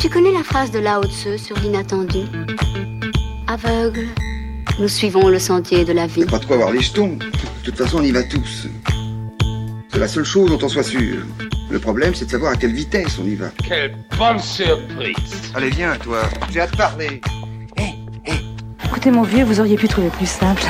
Tu connais la phrase de Lao Tzu sur l'inattendu? Aveugle, nous suivons le sentier de la vie. pas de quoi avoir les jetons. De toute façon, on y va tous. C'est la seule chose dont on soit sûr. Le problème, c'est de savoir à quelle vitesse on y va. Quelle bonne surprise Allez, viens, toi. J'ai hâte de parler. Écoutez, mon vieux, vous auriez pu trouver plus simple.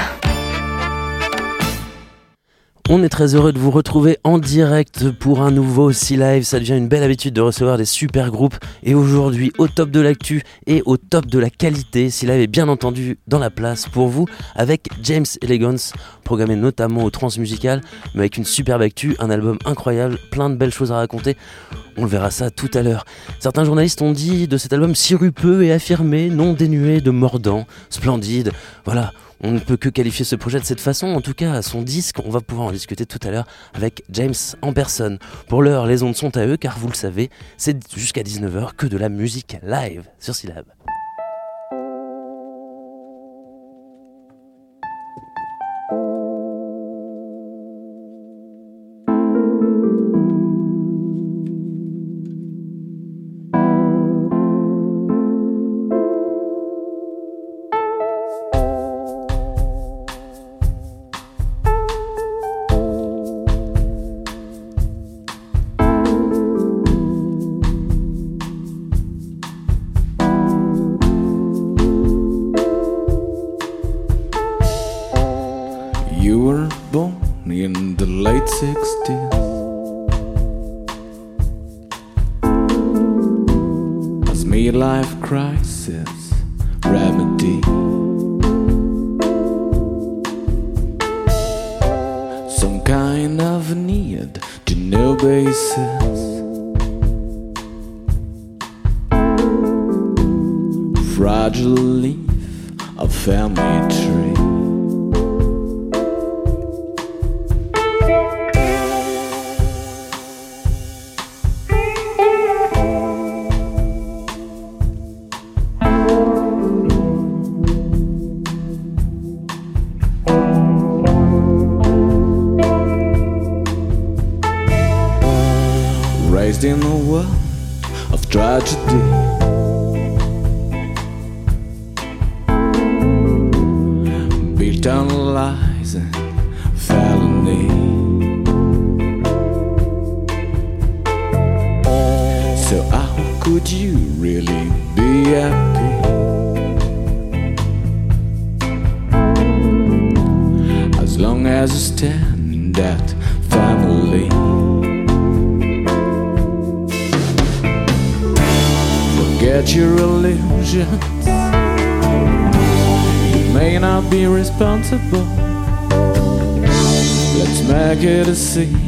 On est très heureux de vous retrouver en direct pour un nouveau Sea Live. Ça devient une belle habitude de recevoir des super groupes. Et aujourd'hui, au top de l'actu et au top de la qualité, Sea Live est bien entendu dans la place pour vous avec James Elegance, programmé notamment au Transmusical, mais avec une superbe actu, un album incroyable, plein de belles choses à raconter. On le verra ça tout à l'heure. Certains journalistes ont dit de cet album sirupeux et affirmé, non dénué de mordant, splendide. Voilà, on ne peut que qualifier ce projet de cette façon. En tout cas, son disque, on va pouvoir en discuter tout à l'heure avec James en personne. Pour l'heure, les ondes sont à eux, car vous le savez, c'est jusqu'à 19h que de la musique live sur Syllab. de. perseguir.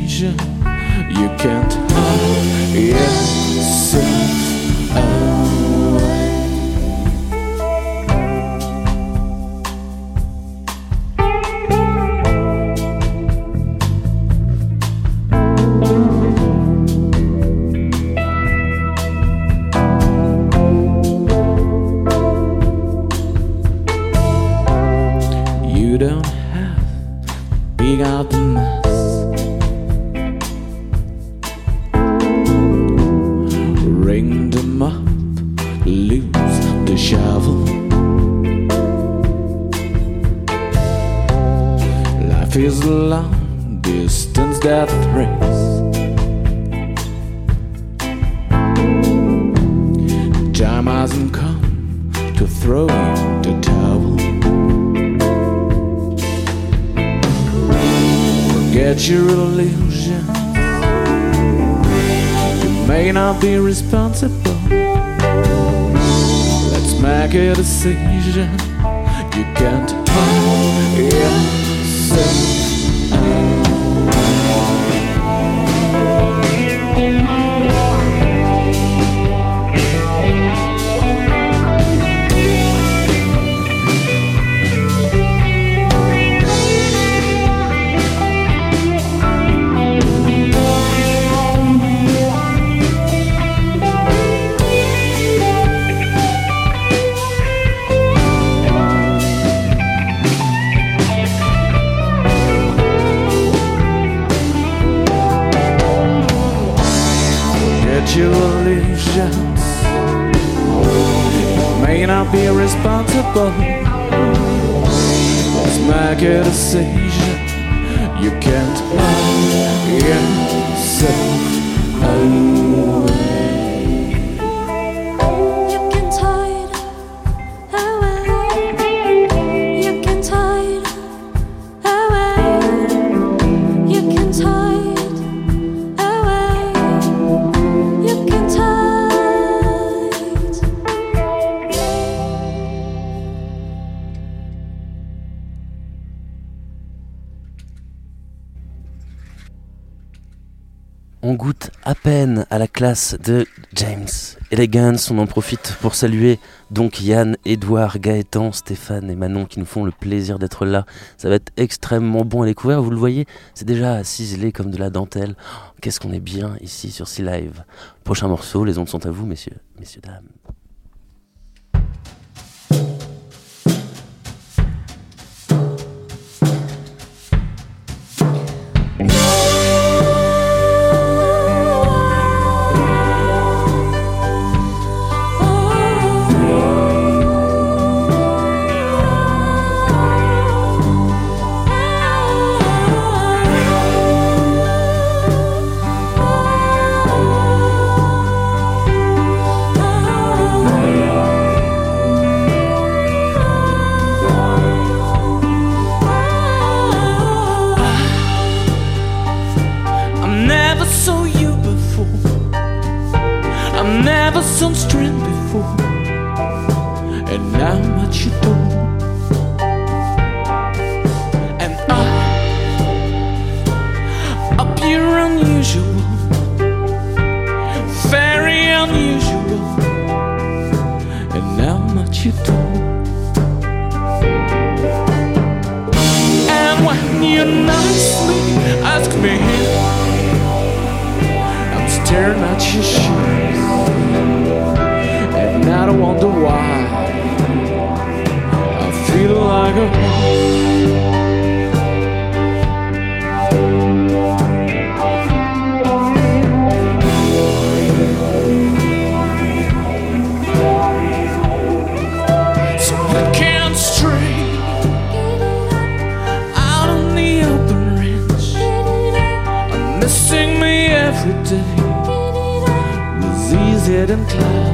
De James Elegance. On en profite pour saluer donc Yann, Edouard, Gaëtan, Stéphane et Manon qui nous font le plaisir d'être là. Ça va être extrêmement bon à découvrir. Vous le voyez, c'est déjà ciselé comme de la dentelle. Oh, Qu'est-ce qu'on est bien ici sur Sea Live. Prochain morceau, les ondes sont à vous, messieurs, messieurs, dames. Never saw strength before. And now what you do? And I appear unusual, very unusual. And now what you do? And when you nicely ask me I'm staring at your shoes I wonder why I feel like a So I can't stray out on the open range are missing me every day. Was easier than clouds.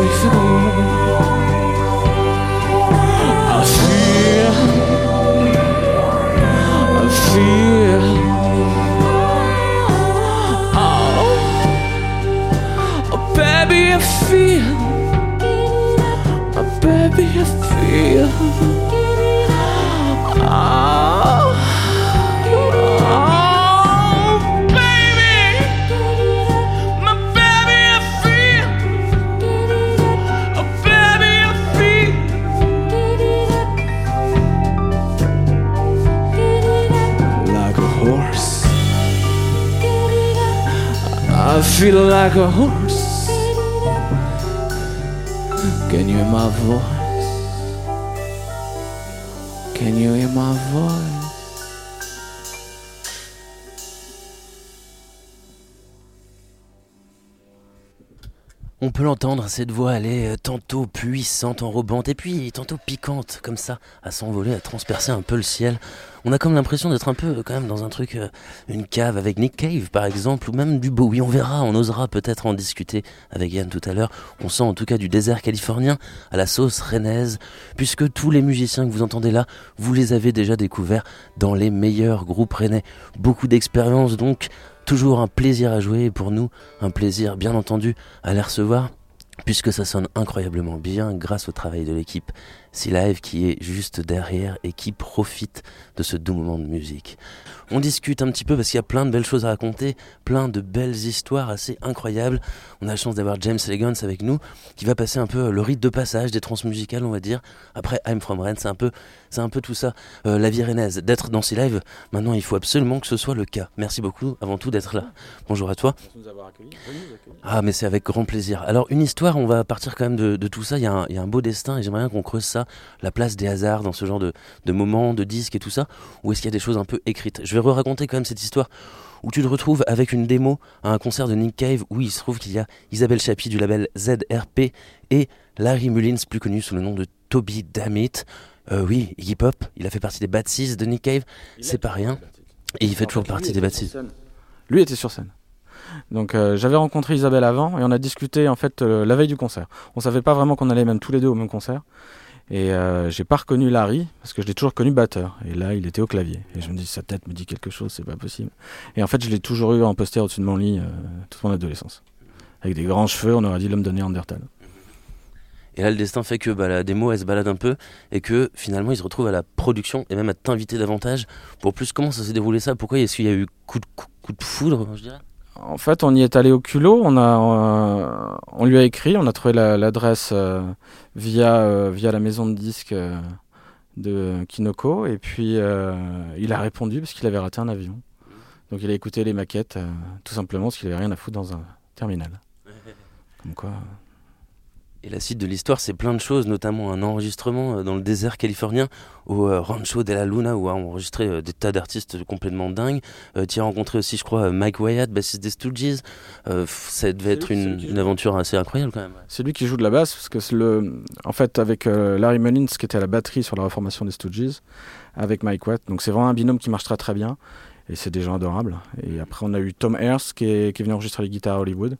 I I. Oh, oh, baby, I feel. Oh, baby, I feel. Feel like a horse. Can you hear my voice? Can you hear my voice? On peut l'entendre, cette voix, elle est euh, tantôt puissante, enrobante, et puis tantôt piquante, comme ça, à s'envoler, à transpercer un peu le ciel. On a comme l'impression d'être un peu euh, quand même dans un truc, euh, une cave avec Nick Cave par exemple, ou même du Bowie, on verra, on osera peut-être en discuter avec Yann tout à l'heure. On sent en tout cas du désert californien à la sauce rennaise, puisque tous les musiciens que vous entendez là, vous les avez déjà découverts dans les meilleurs groupes rennais. Beaucoup d'expérience donc, toujours un plaisir à jouer et pour nous un plaisir bien entendu à les recevoir puisque ça sonne incroyablement bien grâce au travail de l'équipe. Sea Live qui est juste derrière et qui profite de ce doux moment de musique. On discute un petit peu parce qu'il y a plein de belles choses à raconter, plein de belles histoires assez incroyables. On a la chance d'avoir James Elegance avec nous qui va passer un peu le rite de passage des transmusicales, on va dire. Après I'm From Rennes, c'est un peu, c'est un peu tout ça. Euh, la vie rennaise, d'être dans ces lives, maintenant il faut absolument que ce soit le cas. Merci beaucoup avant tout d'être là. Bonjour à toi. Ah mais c'est avec grand plaisir. Alors une histoire, on va partir quand même de, de tout ça. Il y, a un, il y, a un, beau destin et j'aimerais bien qu'on creuse ça, la place des hasards dans ce genre de, de moments, de disques et tout ça. Ou est-ce qu'il y a des choses un peu écrites? Je vais re-raconter quand même cette histoire où tu te retrouves avec une démo à un concert de Nick Cave où il se trouve qu'il y a Isabelle Chappie du label ZRP et Larry Mullins, plus connu sous le nom de Toby Dammit. Euh, oui, Iggy Pop, il a fait partie des Bad de Nick Cave, c'est pas rien. Et il fait toujours partie des Bad. Lui était sur scène. Donc euh, j'avais rencontré Isabelle avant et on a discuté en fait euh, la veille du concert. On savait pas vraiment qu'on allait même tous les deux au même concert. Et euh, j'ai pas reconnu Larry parce que je l'ai toujours connu batteur. Et là, il était au clavier. Et je me dis, sa tête me dit quelque chose, c'est pas possible. Et en fait, je l'ai toujours eu en poster au-dessus de mon lit euh, toute mon adolescence. Avec des grands cheveux, on aurait dit l'homme de Néandertal. Et là, le destin fait que bah, la démo, elle se balade un peu et que finalement, il se retrouve à la production et même à t'inviter davantage pour plus comment ça s'est déroulé ça? Pourquoi est-ce qu'il y a eu coup de, coup, coup de foudre, je dirais? En fait, on y est allé au culot. On, a, euh, on lui a écrit, on a trouvé l'adresse euh, via, euh, via la maison de disques euh, de Kinoko. Et puis, il a répondu parce qu'il avait raté un avion. Donc, il a écouté les maquettes, tout simplement parce qu'il avait rien à foutre dans un terminal. Comme quoi. Et la suite de l'histoire, c'est plein de choses, notamment un enregistrement dans le désert californien au Rancho de la Luna, où on enregistré des tas d'artistes complètement dingues. Euh, tu as rencontré aussi, je crois, Mike Wyatt, bassiste des Stooges. Euh, ça devait être une, une, aventure assez incroyable quand même. C'est lui qui joue de la basse, parce que c'est le, en fait, avec euh, Larry Mullins, qui était à la batterie sur la reformation des Stooges, avec Mike Wyatt. Donc c'est vraiment un binôme qui marche très très bien, et c'est des gens adorables. Et après, on a eu Tom Ayers, qui est, qui est venu enregistrer les guitares à Hollywood.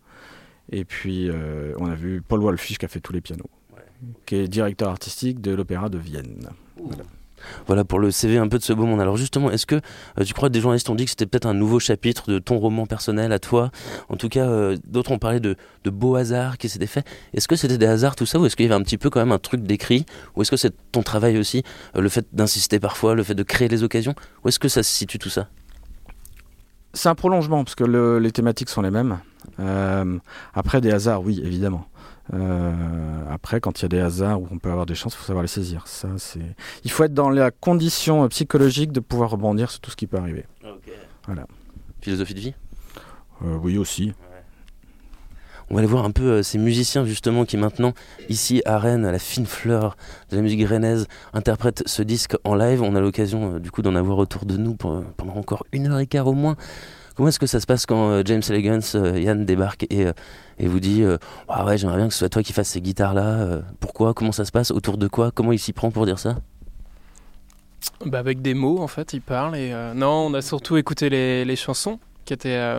Et puis, euh, on a vu Paul Wolfish qui a fait tous les pianos, ouais. qui est directeur artistique de l'Opéra de Vienne. Voilà. voilà. pour le CV un peu de ce beau monde. Alors justement, est-ce que euh, tu crois que des journalistes ont dit que c'était peut-être un nouveau chapitre de ton roman personnel à toi? En tout cas, euh, d'autres ont parlé de, de beaux hasards qui s'étaient faits. Est-ce que c'était des hasards tout ça ou est-ce qu'il y avait un petit peu quand même un truc d'écrit? Ou est-ce que c'est ton travail aussi, euh, le fait d'insister parfois, le fait de créer les occasions? Où est-ce que ça se situe tout ça? C'est un prolongement parce que le, les thématiques sont les mêmes. Euh, après des hasards, oui, évidemment. Euh, après, quand il y a des hasards où on peut avoir des chances, il faut savoir les saisir. Ça, c'est. Il faut être dans la condition psychologique de pouvoir rebondir sur tout ce qui peut arriver. Okay. Voilà. Philosophie de vie? Euh, oui aussi. On va aller voir un peu euh, ces musiciens justement qui maintenant, ici à Rennes, à la fine fleur de la musique rennaise, interprètent ce disque en live. On a l'occasion euh, du coup d'en avoir autour de nous pour, pendant encore une heure et quart au moins. Comment est-ce que ça se passe quand euh, James Elegance, euh, Yann débarque et, euh, et vous dit ah ouais j'aimerais bien que ce soit toi qui fasses ces guitares là Pourquoi Comment ça se passe Autour de quoi Comment il s'y prend pour dire ça? Bah avec des mots en fait, il parle et non, on a surtout écouté les chansons qui étaient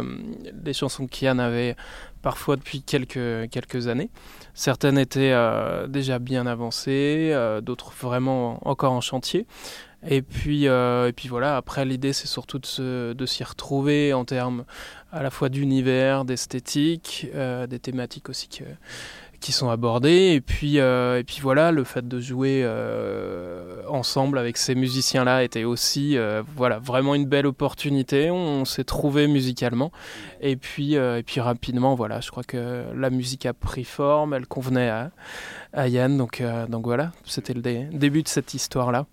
des chansons qu'Yann avait parfois depuis quelques, années. Certaines étaient euh, déjà bien avancées, euh, d'autres vraiment encore en chantier. Et puis, euh, et puis voilà, après l'idée c'est surtout de, se, de s'y retrouver en termes à la fois d'univers, d'esthétique, des thématiques aussi que, qui sont abordées et puis euh, et puis voilà le fait de jouer euh, ensemble avec ces musiciens là était aussi euh, voilà vraiment une belle opportunité. On, s'est trouvé musicalement. Et puis et puis rapidement voilà je crois que la musique a pris forme. Elle convenait à, à Yann. Donc donc voilà c'était le dé début de cette histoire là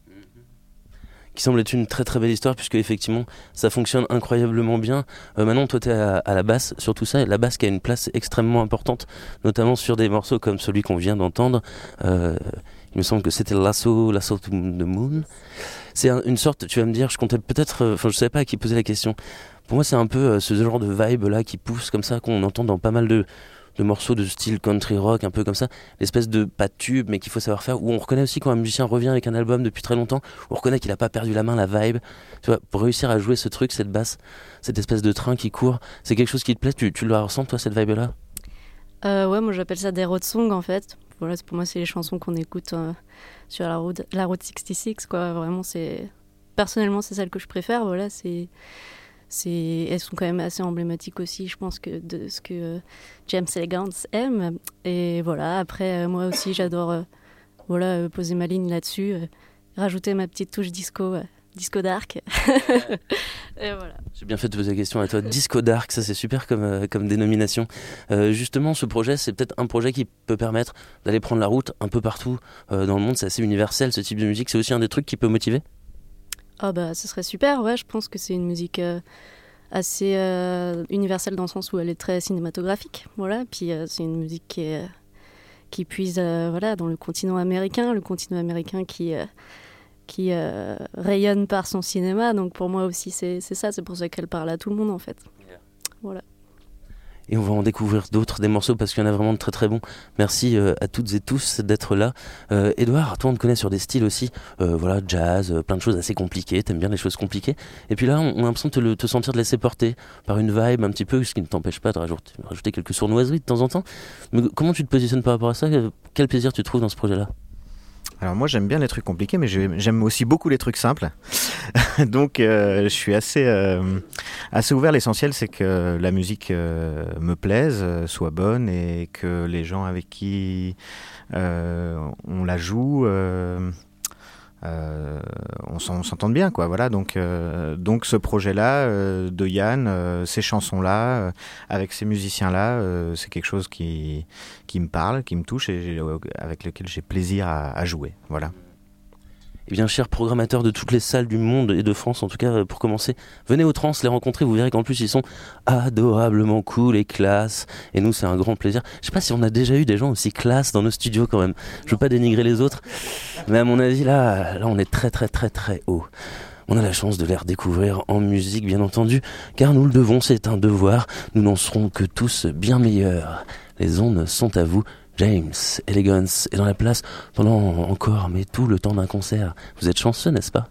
qui semble être une très très belle histoire puisque effectivement ça fonctionne incroyablement bien. Euh, maintenant toi tu es à, la basse sur tout ça et la basse qui a une place extrêmement importante notamment sur des morceaux comme celui qu'on vient d'entendre. Euh, il me semble que c'était Lasso, Lasso to the Moon. C'est un, une sorte, tu vas me dire, je comptais peut-être, euh, enfin je savais pas à qui poser la question. Pour moi c'est un peu euh, ce genre de vibe là qui pousse comme ça qu'on entend dans pas mal de de morceaux de style country rock, un peu comme ça, l'espèce de pas de tube, mais qu'il faut savoir faire, où on reconnaît aussi quand un musicien revient avec un album depuis très longtemps, on reconnaît qu'il a pas perdu la main, la vibe, tu vois, pour réussir à jouer ce truc, cette basse, cette espèce de train qui court, c'est quelque chose qui te plaît, tu, tu la ressens toi, cette vibe-là? Euh, Ouais, moi j'appelle ça des road songs en fait. Voilà, pour moi, c'est les chansons qu'on écoute euh, sur la route, la route 66, quoi. Vraiment, c'est. Personnellement, c'est celle que je préfère. Voilà, c'est elles sont quand même assez emblématiques aussi je pense que de ce que euh, James Elegance aime et voilà après euh, moi aussi j'adore euh, voilà, euh, poser ma ligne là-dessus, euh, rajouter ma petite touche disco, euh, disco dark. et voilà. J'ai bien fait de poser la question à toi. Disco Dark, ça c'est super comme, euh, comme dénomination. Euh, justement, ce projet, c'est peut-être un projet qui peut permettre d'aller prendre la route un peu partout euh, dans le monde. C'est assez universel ce type de musique. C'est aussi un des trucs qui peut motiver? Ah bah ce serait super, ouais, je pense que c'est une musique euh, assez euh, universelle dans le sens où elle est très cinématographique, voilà, puis euh, c'est une musique qui, est, qui puise voilà, dans le continent américain, le continent américain qui, qui rayonne par son cinéma, donc pour moi aussi c'est c'est ça, c'est pour ça qu'elle parle à tout le monde en fait. Voilà. Et on va en découvrir d'autres, des morceaux, parce qu'il y en a vraiment de très très bons. Merci euh, à toutes et tous d'être là. Euh, Edouard, toi on te connaît sur des styles aussi, euh, voilà, jazz, euh, plein de choses assez compliquées, t'aimes bien les choses compliquées. Et puis là, on, a l'impression de te, le- te sentir de laisser porter par une vibe un petit peu, ce qui ne t'empêche pas de rajouter, rajouter quelques sournoiseries de temps en temps. Mais comment tu te positionnes par rapport à ça? Quel plaisir tu trouves dans ce projet-là? Alors moi j'aime bien les trucs compliqués, mais j'ai- j'aime aussi beaucoup les trucs simples. Donc euh, je suis assez euh, assez ouvert. L'essentiel c'est que la musique euh, me plaise, soit bonne et que les gens avec qui on la joue. Euh, euh, on s'en- on s'entende bien quoi voilà. Donc euh, donc ce projet là de Yann euh, ces chansons là avec ces musiciens là c'est quelque chose qui qui me parle qui me touche et avec lequel j'ai plaisir à, à jouer voilà Eh bien, chers programmateurs de toutes les salles du monde et de France, en tout cas, euh, pour commencer, venez aux trans les rencontrer. Vous verrez qu'en plus, ils sont adorablement cool et classe. Et nous, c'est un grand plaisir. Je sais pas si on a déjà eu des gens aussi classe dans nos studios quand même. Je veux pas dénigrer les autres. Mais à mon avis, là, là, on est très, très, très, très haut. On a la chance de les redécouvrir en musique, bien entendu, car nous le devons, c'est un devoir. Nous n'en serons que tous bien meilleurs. Les ondes sont à vous. James, Elegance est dans la place pendant encore, mais tout le temps d'un concert. Vous êtes chanceux, n'est-ce pas?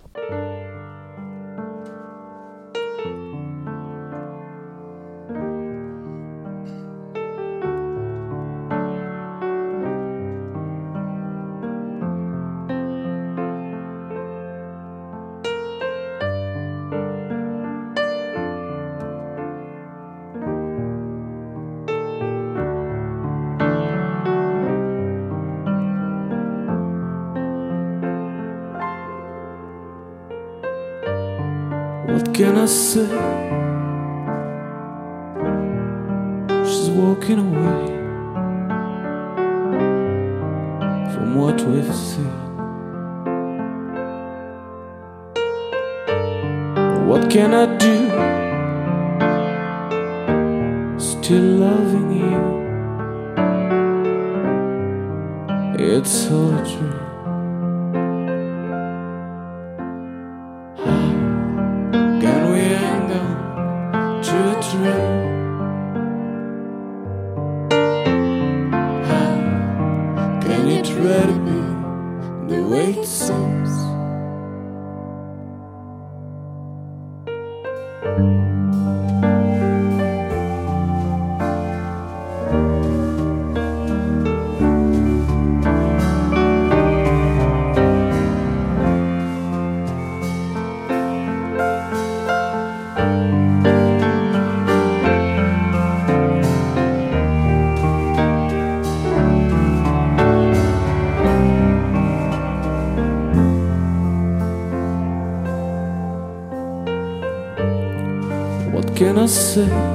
What can I do? Still loving you. It's all a dream. você.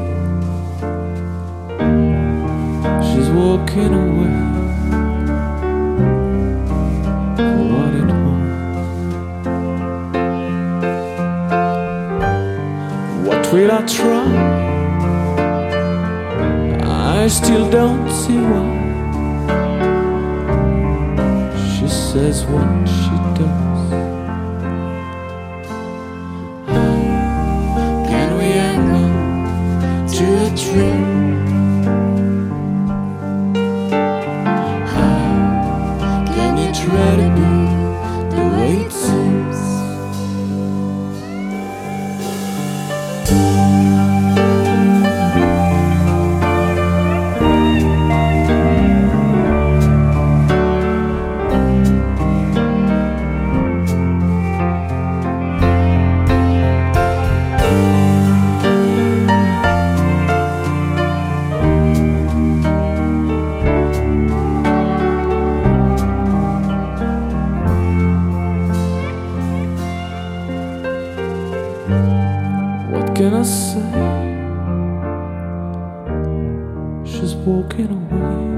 What can I say? She's walking away.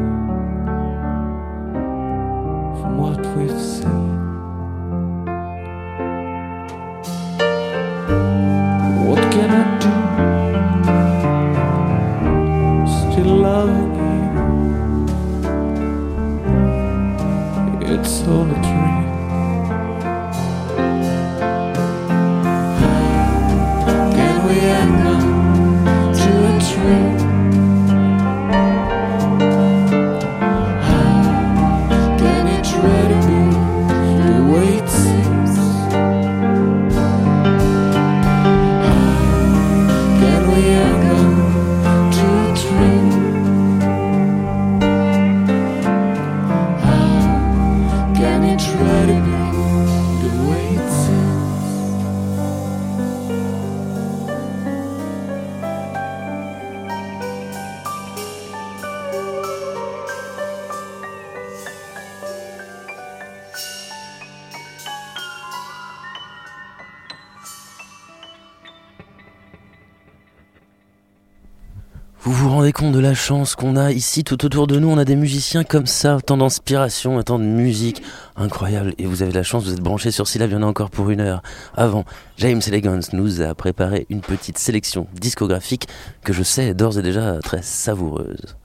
de la chance qu'on a ici tout autour de nous On a des musiciens comme ça, tant d'inspiration, tant de musique. Incroyable. Et vous avez la chance, vous êtes branchés sur Syllab, il y en a encore pour une heure. Avant, James Elegance nous a préparé une petite sélection discographique que je sais d'ores et déjà très savoureuse.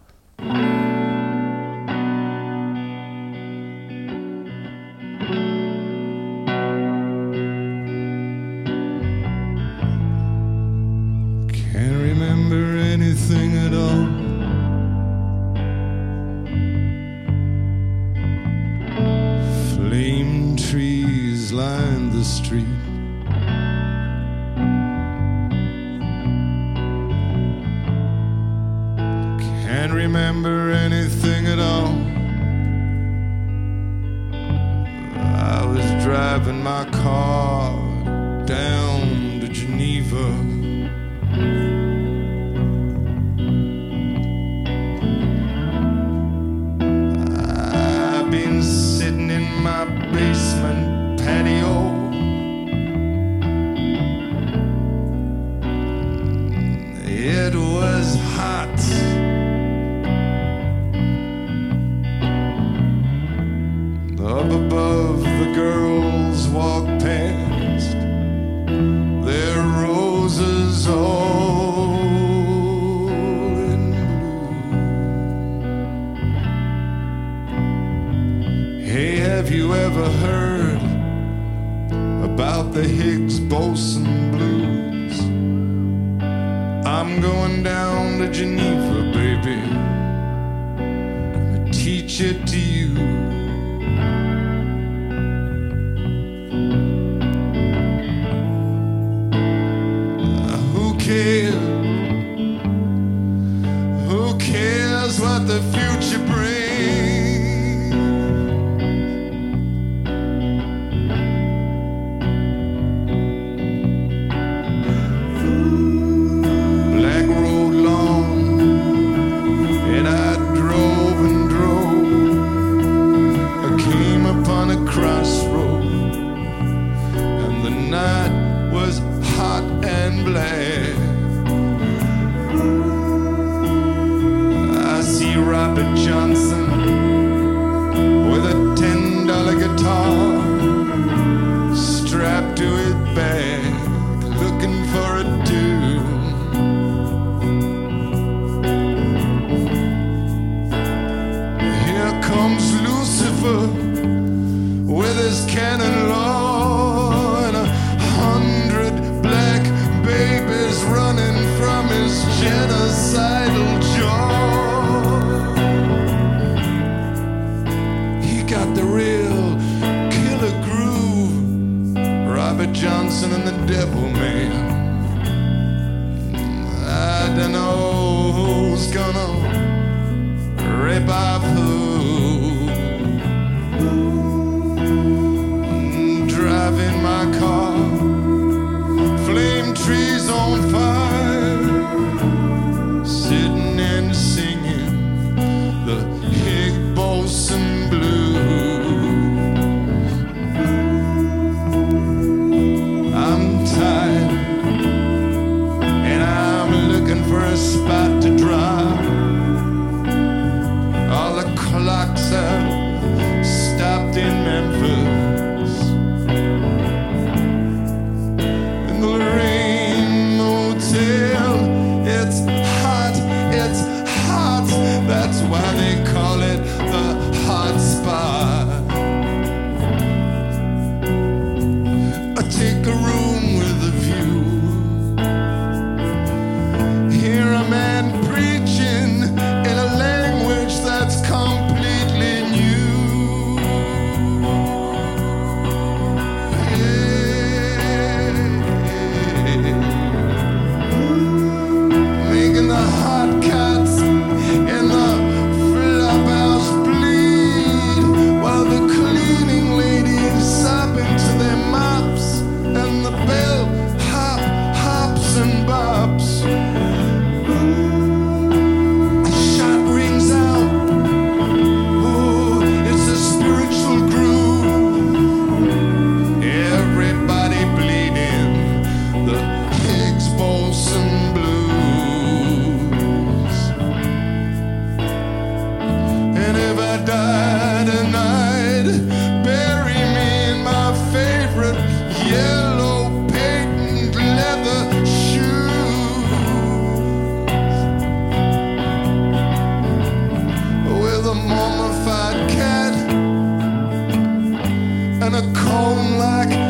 my car down to Geneva. Going down to Geneva, baby. Gonna teach you to Johnson and the devil man. I don't know who's gonna rip off who. and a comb like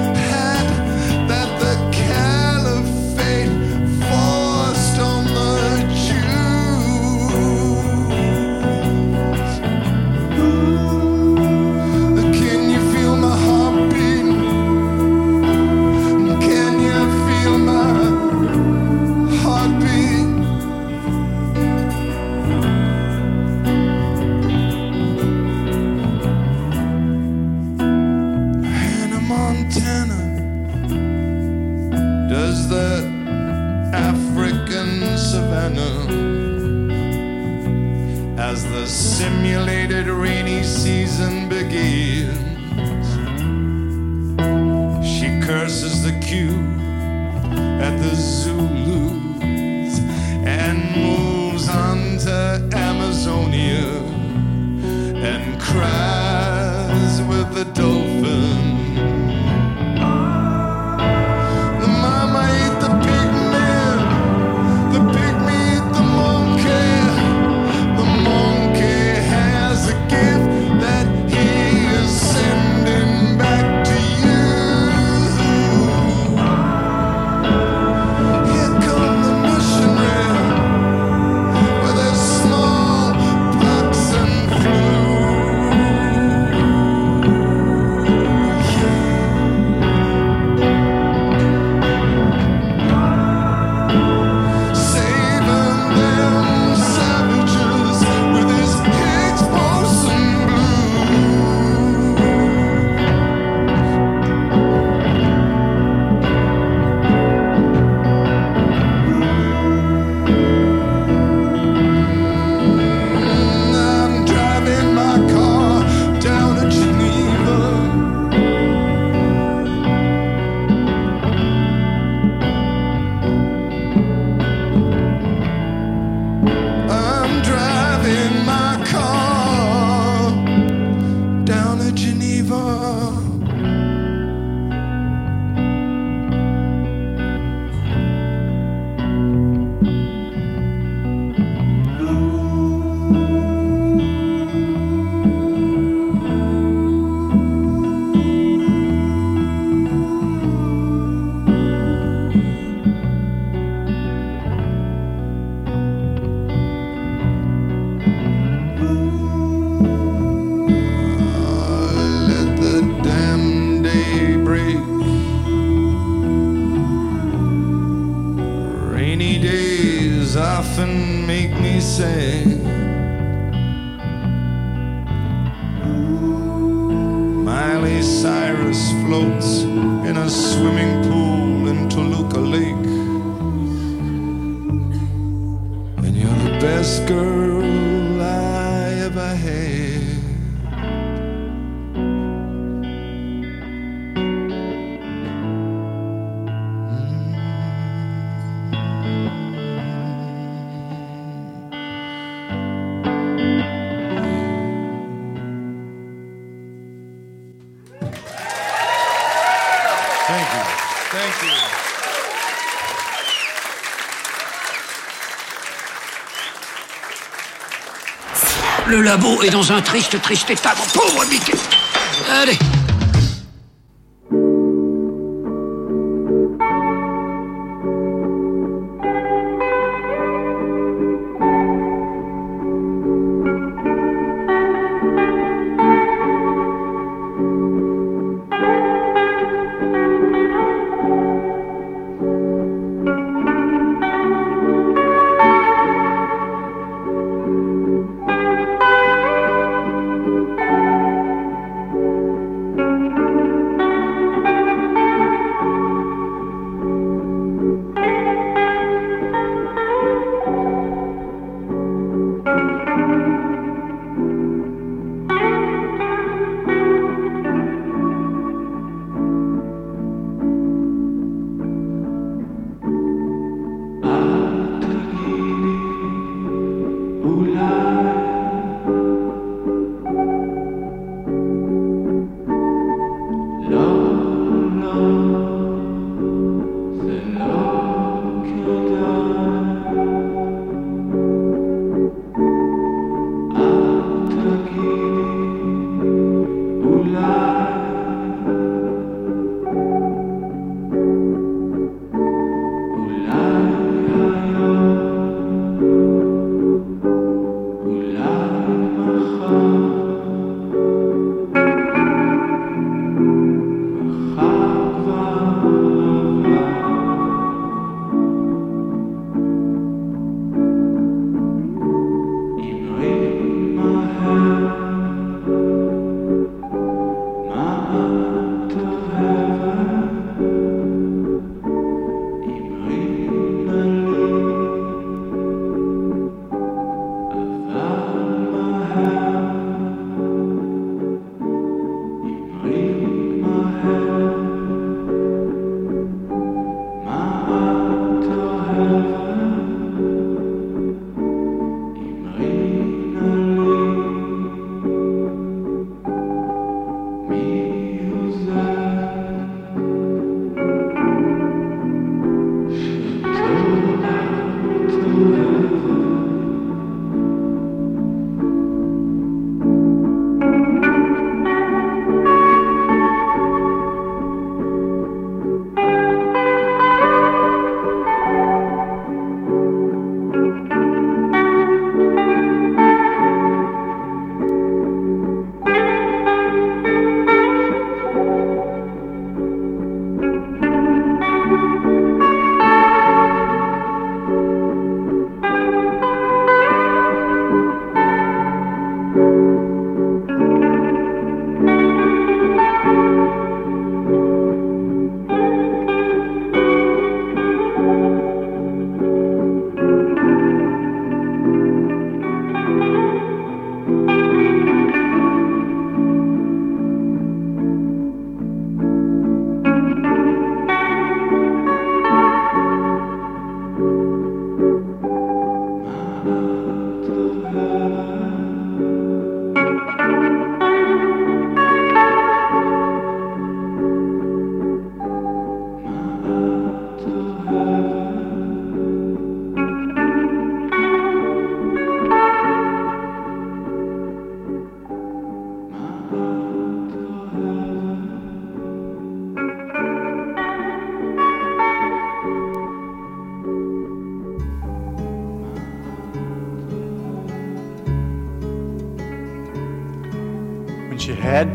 labo est dans un triste, triste état, mon pauvre Mickey. Allez,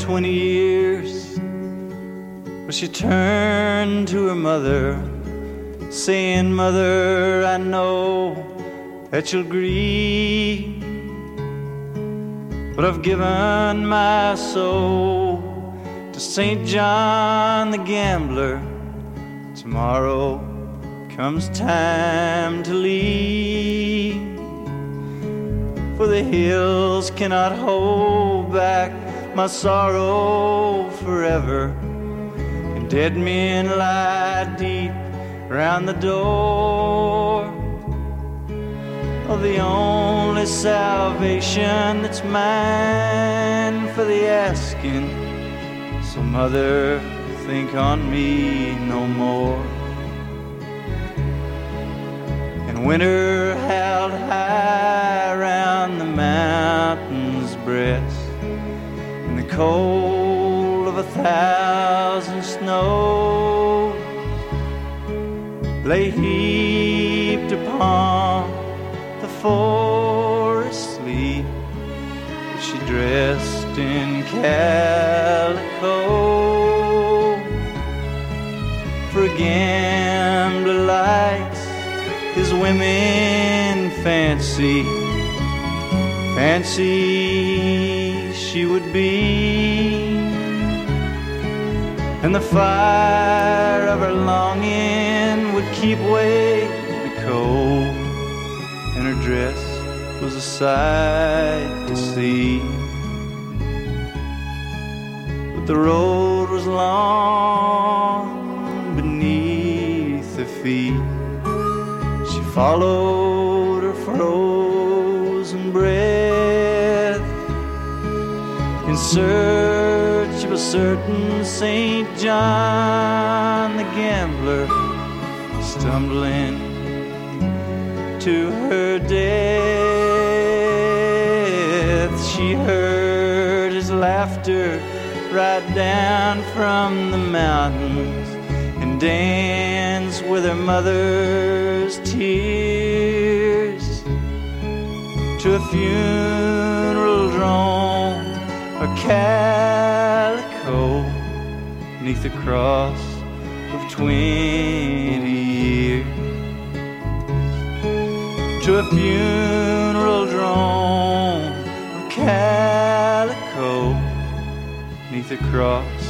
20 years, well, she turned to her mother, saying, Mother, I know that you'll grieve, but I've given my soul to St. John the Gambler. Tomorrow comes time to leave, for the hills cannot hold back my sorrow forever. And dead men lie deep round the door of the only salvation that's mine for the asking. So, Mother, think on me no more. And winter held high cold of a thousand snows. Lay heaped upon the forest sleep. She dressed in calico. For a gambler likes his women fancy. Fancy she would be. And the fire of her longing would keep away the cold. And her dress was a sight to see. But the road was long beneath her feet. She followed in search of a certain St. John the gambler, stumbling to her death. She heard his laughter right down from the mountains and danced with her mother's tears to a funeral drone or calico neath the cross of twenty years to a funeral drone of calico neath the cross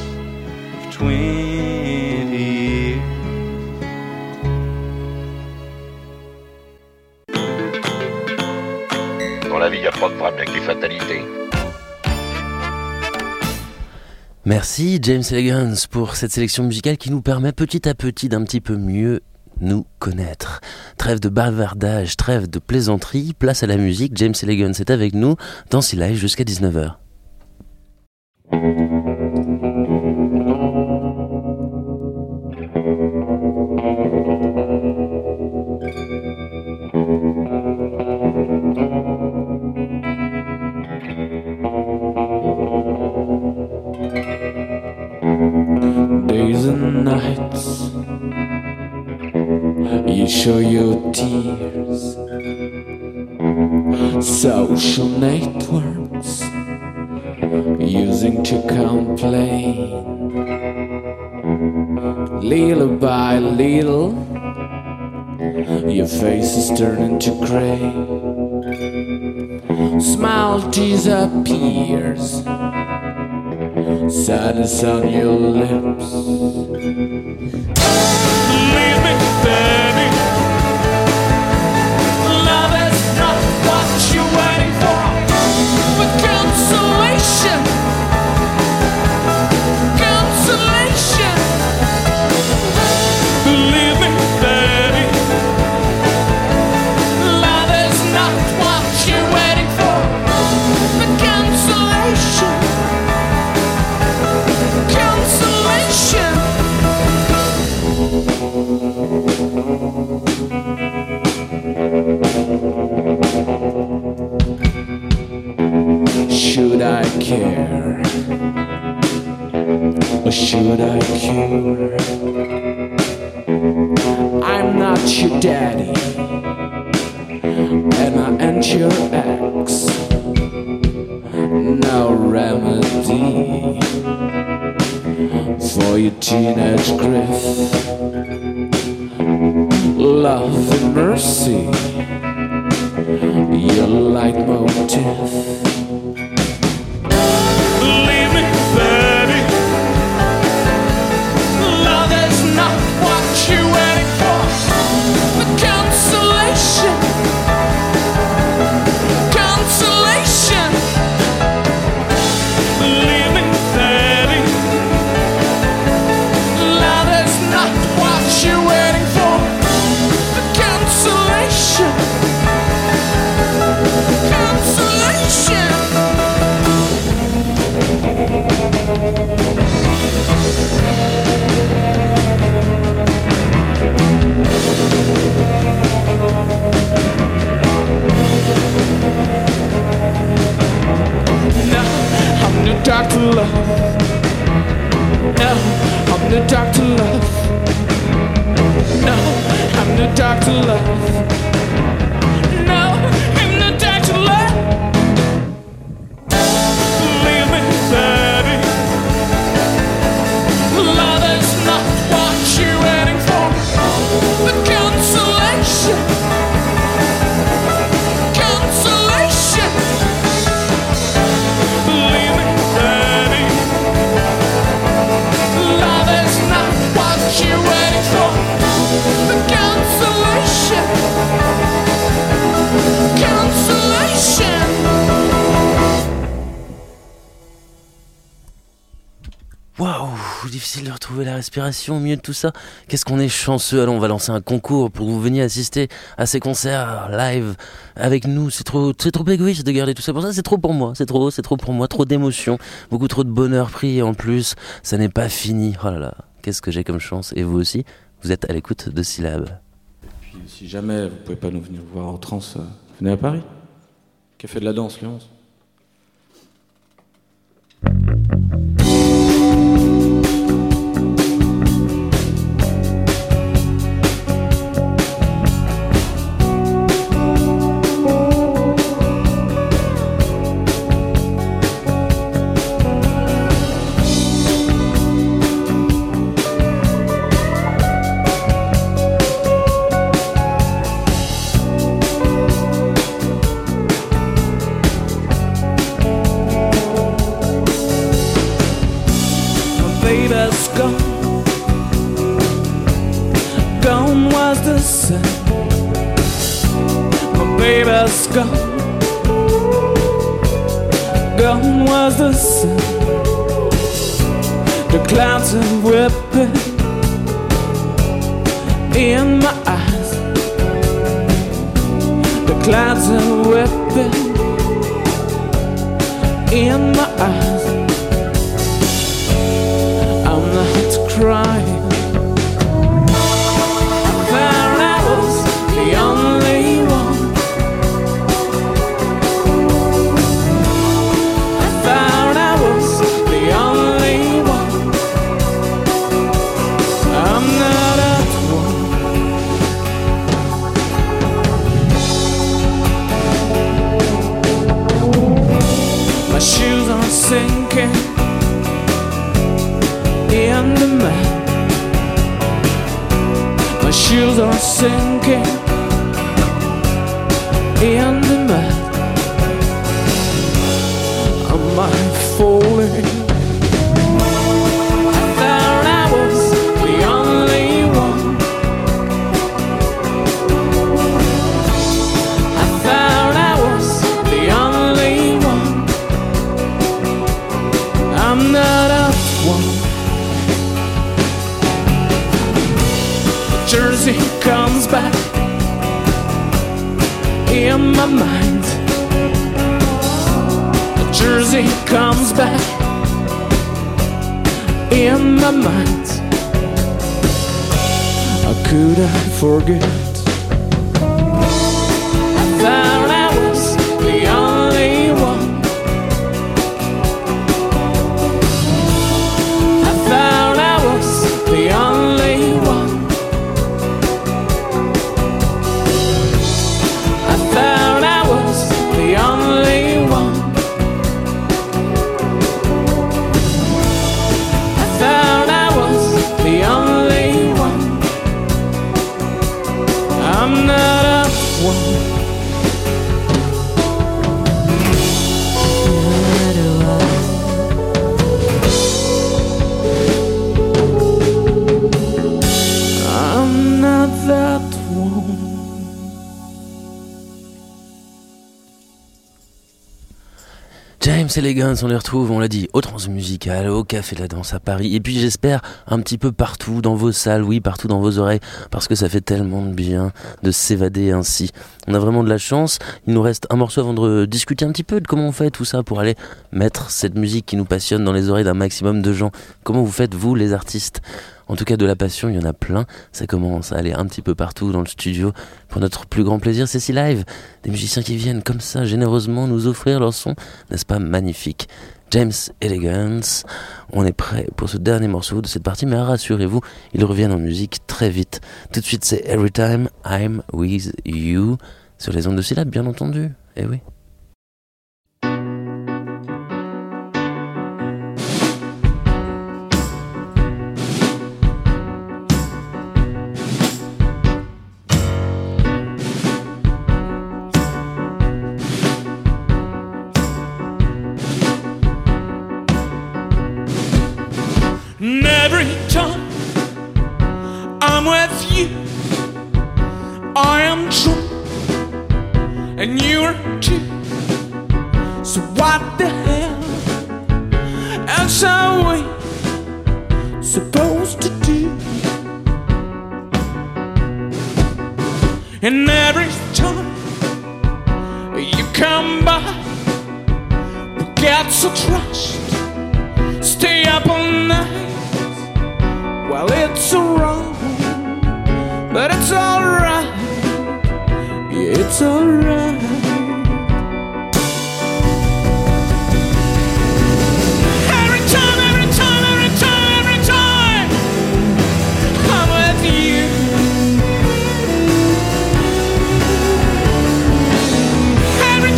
of twenty years. Dans la vie, il n'y a pas de drame, il n'y des fatalités. Merci James Elegance pour cette sélection musicale qui nous permet petit à petit d'un petit peu mieux nous connaître. Trêve de bavardage, trêve de plaisanterie, place à la musique. James Elegance est avec nous dans Live jusqu'à 19h. Show your tears. Social networks using to complain. Little by little, your face is turning to gray. Smile disappears, sadness on your lips. worship. I care? Or should I cure? I'm not your daddy, and I ain't your ex. No remedy for your teenage grief. Love and mercy, your leitmotif. Respiration au milieu de tout ça. Qu'est-ce qu'on est chanceux. Alors on va lancer un concours pour vous veniez assister à ces concerts live avec nous. C'est trop, c'est trop égoïste de garder tout ça pour ça. C'est trop pour moi. C'est trop, c'est trop pour moi. Trop d'émotions, beaucoup trop de bonheur pris. En plus, ça n'est pas fini. Oh là là, qu'est-ce que j'ai comme chance. Et vous aussi, vous êtes à l'écoute de Syllab. Puis si jamais vous pouvez pas nous venir voir en trans, euh, venez à Paris. Café de la danse, Lyon. Baby's gone. Gone was the sun. The clouds are whipping in my eyes. The clouds are whipping in my eyes. I'm not crying. Shoes are sinking in the mud. Am I falling? In my mind. Jersey comes back in my mind. How could I forget? A James Elegance, on les retrouve, on l'a dit, au Transmusical, au Café de la Danse à Paris, et puis j'espère un petit peu partout dans vos salles, oui, partout dans vos oreilles, parce que ça fait tellement de bien de s'évader ainsi. On a vraiment de la chance, il nous reste un morceau avant de discuter un petit peu de comment on fait tout ça pour aller mettre cette musique qui nous passionne dans les oreilles d'un maximum de gens. Comment vous faites, vous, les artistes? En tout cas, de la passion, il y en a plein. Ça commence à aller un petit peu partout dans le studio. Pour notre plus grand plaisir, c'est si live. Des musiciens qui viennent comme ça, généreusement, nous offrir leur son. N'est-ce pas magnifique? James Elegance, on est prêt pour ce dernier morceau de cette partie, mais rassurez-vous, ils reviennent en musique très vite. Tout de suite, c'est Every Time I'm With You, sur les ondes de syllabes, bien entendu. Eh oui.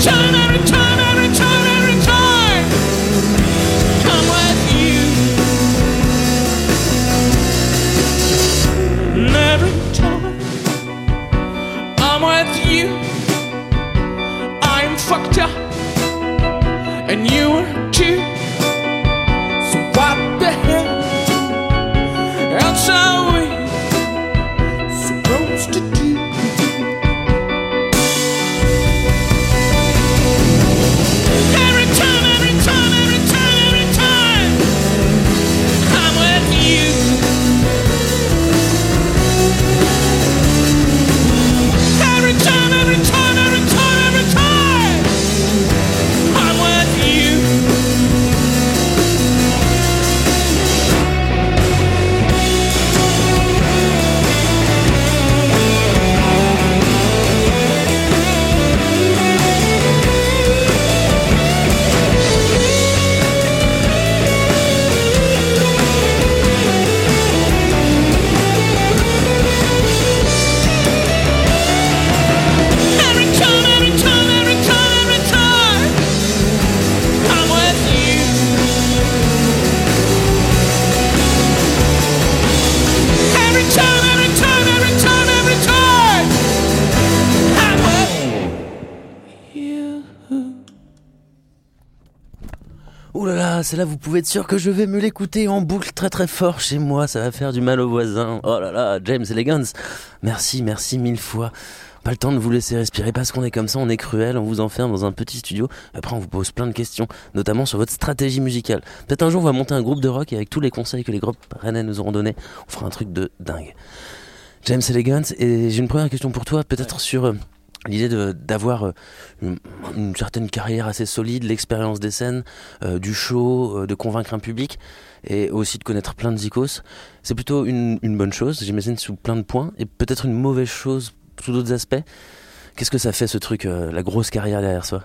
And every time I'm with you, I'm celle-là, vous pouvez être sûr que je vais me l'écouter en boucle très très fort chez moi. Ça va faire du mal aux voisins. Oh là là, James Elegance. Merci, merci mille fois. Pas le temps de vous laisser respirer parce qu'on est comme ça, on est cruel, on vous enferme dans un petit studio. Après, on vous pose plein de questions, notamment sur votre stratégie musicale. Peut-être un jour, on va monter un groupe de rock et avec tous les conseils que les groupes rennais nous auront donnés, on fera un truc de dingue. James Elegance, et j'ai une première question pour toi, peut-être sur euh, l'idée d'avoir euh, une, certaine carrière assez solide, l'expérience des scènes, euh, du show, euh, de convaincre un public, et aussi de connaître plein de zikos. C'est plutôt une, une bonne chose, j'imagine, sous plein de points, et peut-être une mauvaise chose sous d'autres aspects. Qu'est-ce que ça fait ce truc, la grosse carrière derrière soi?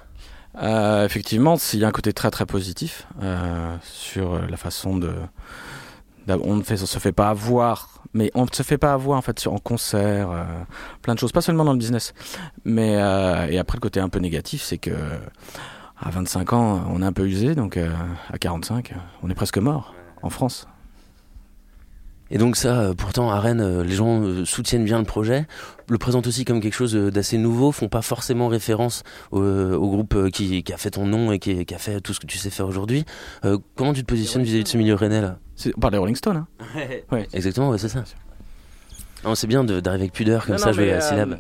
Effectivement, il y a un côté très très positif sur la façon de. On ne se fait pas avoir, mais on ne se fait pas avoir en fait en concert, euh, plein de choses, pas seulement dans le business. Mais euh, et après le côté un peu négatif, c'est que à 25 ans, on est un peu usé, donc euh, à 45, on est presque mort en France. Et donc ça, pourtant, à Rennes, les gens soutiennent bien le projet, le présentent aussi comme quelque chose d'assez nouveau, font pas forcément référence au, groupe qui, a fait ton nom et qui, a fait tout ce que tu sais faire aujourd'hui. Comment tu te positionnes vis-à-vis de ce milieu rennais là? On parle des Rolling Stones. Hein. Ouais. Exactement, ouais, c'est ça. Non, c'est bien de- d'arriver avec pudeur comme Non, ça, non, la euh, syllabe.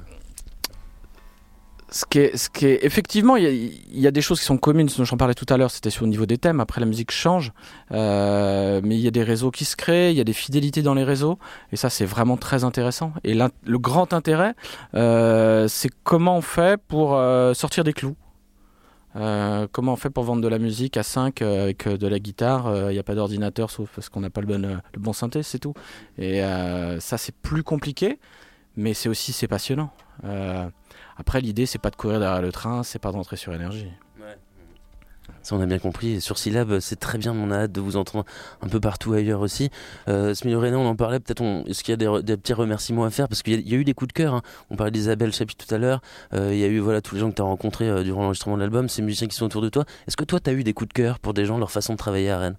Ce qui est, ce qui est effectivement, il y, a, il y a des choses qui sont communes. dont J'en parlais tout à l'heure, c'était sur le niveau des thèmes. Après, la musique change, euh, mais il y a des réseaux qui se créent, il y a des fidélités dans les réseaux, et ça, c'est vraiment très intéressant. Et le grand intérêt, euh, c'est comment on fait pour euh, sortir des clous. Euh, comment on fait pour vendre de la musique à 5 euh, avec euh, de la guitare Il n'y a pas d'ordinateur sauf parce qu'on n'a pas le bon, le bon synthé, c'est tout. Et ça, c'est plus compliqué, mais c'est aussi c'est passionnant. Après, l'idée, c'est pas de courir derrière le train, c'est pas de rentrer sur énergie. On a bien compris. Et sur Syllab, c'est très bien. On a hâte de vous entendre un peu partout ailleurs aussi. Euh, rennais, on en parlait. Peut-être, on... est-ce qu'il y a des, petits remerciements à faire? Parce qu'il y, a- eu des coups de cœur. hein. On parlait d'Isabelle Chapi tout à l'heure. Euh, il y a eu voilà tous les gens que tu as rencontrés euh, durant l'enregistrement de l'album, ces musiciens qui sont autour de toi. Est-ce que toi, tu as eu des coups de cœur pour des gens, leur façon de travailler à Rennes?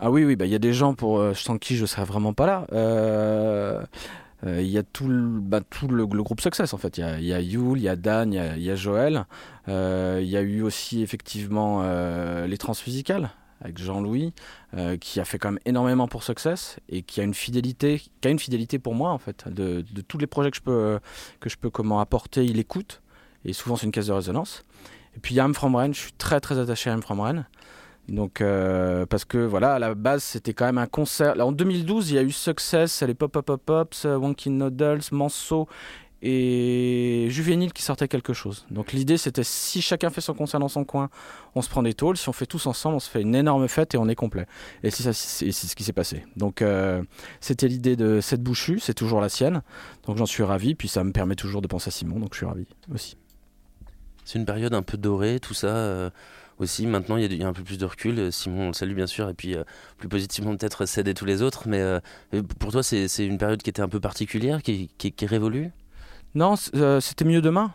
Ah oui, oui, bah, il y a des gens pour, euh, sans qui je serais vraiment pas là. Euh, Il y a tout le, bah, le, groupe Success en fait. Il y a, il Yul, il y a Dan, il y a, Joël. Euh, Il y a eu aussi effectivement euh, les transmusicales avec Jean-Louis qui a fait quand même énormément pour Success et qui a une fidélité, qui a une fidélité pour moi en fait de, tous les projets que je peux que je peux comment apporter. Il écoute et souvent c'est une caisse de résonance. Et puis il y a M. Je suis très très attaché à M from. Donc, euh, parce que voilà, à la base, c'était quand même un concert. En 2012, il y a eu Success, les Pop Pop Pop Pops, euh, Wonky Noodles, Manso et Juvénile qui sortaient quelque chose. Donc, l'idée, c'était si chacun fait son concert dans son coin, on se prend des tôles. Si on fait tous ensemble, on se fait une énorme fête et on est complet. Et c'est ce qui s'est passé. Donc, euh, c'était l'idée de cette bouchue, c'est toujours la sienne. Donc, j'en suis ravi. Puis, ça me permet toujours de penser à Simon, donc je suis ravi aussi. C'est une période un peu dorée, tout ça. Aussi, maintenant, il y, a un peu plus de recul. Euh, Simon, on le salue bien sûr, et puis euh, plus positivement peut-être cède tous les autres. Mais euh, euh, pour toi, c'est une période qui était un peu particulière, qui, est révolue? Non, euh, c'était mieux demain.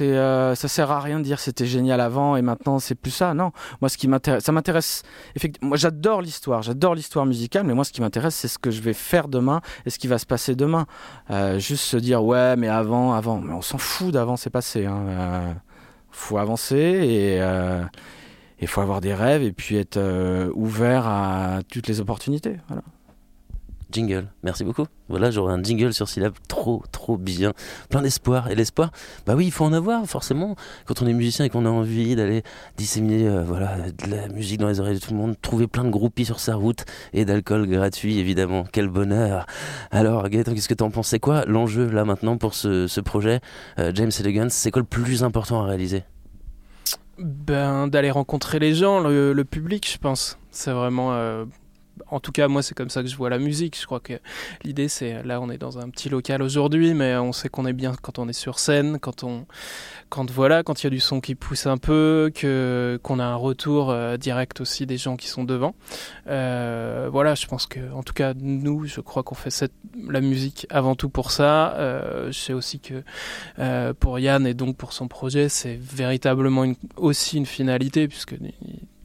Euh, ça sert à rien de dire c'était génial avant et maintenant c'est plus ça. Non, moi ce qui m'intéresse, ça m'intéresse. Effectivement, moi j'adore l'histoire, j'adore l'histoire musicale, mais moi ce qui m'intéresse c'est ce que je vais faire demain et ce qui va se passer demain. Euh, juste se dire ouais, mais avant, avant, mais on s'en fout d'avant, c'est passé. Hein. Euh, faut avancer et euh, il faut avoir des rêves et puis être euh, ouvert à toutes les opportunités. Jingle, merci beaucoup. Voilà, j'aurai un jingle sur syllabe trop, trop bien. Plein d'espoir. Et l'espoir, bah oui, il faut en avoir, forcément. Quand on est musicien et qu'on a envie d'aller disséminer euh, voilà, de la musique dans les oreilles de tout le monde, trouver plein de groupies sur sa route et d'alcool gratuit, évidemment. Quel bonheur. Alors, Gaëtan, qu'est-ce que t'en penses? C'est quoi l'enjeu, là, maintenant, pour ce, ce projet? Euh, James Elegance, c'est quoi le plus important à réaliser? Ben, d'aller rencontrer les gens, le, public, je pense. C'est vraiment. euh, en tout cas, moi, c'est comme ça que je vois la musique. Je crois que l'idée, c'est. Là, on est dans un petit local aujourd'hui, mais on sait qu'on est bien quand on est sur scène, quand on. Quand voilà, quand il y a du son qui pousse un peu, que qu'on a un retour euh, direct aussi des gens qui sont devant. Euh, voilà, je pense que, en tout cas, nous, je crois qu'on fait la musique avant tout pour ça. Euh, je sais aussi que pour Yann et donc pour son projet, c'est véritablement aussi une finalité puisque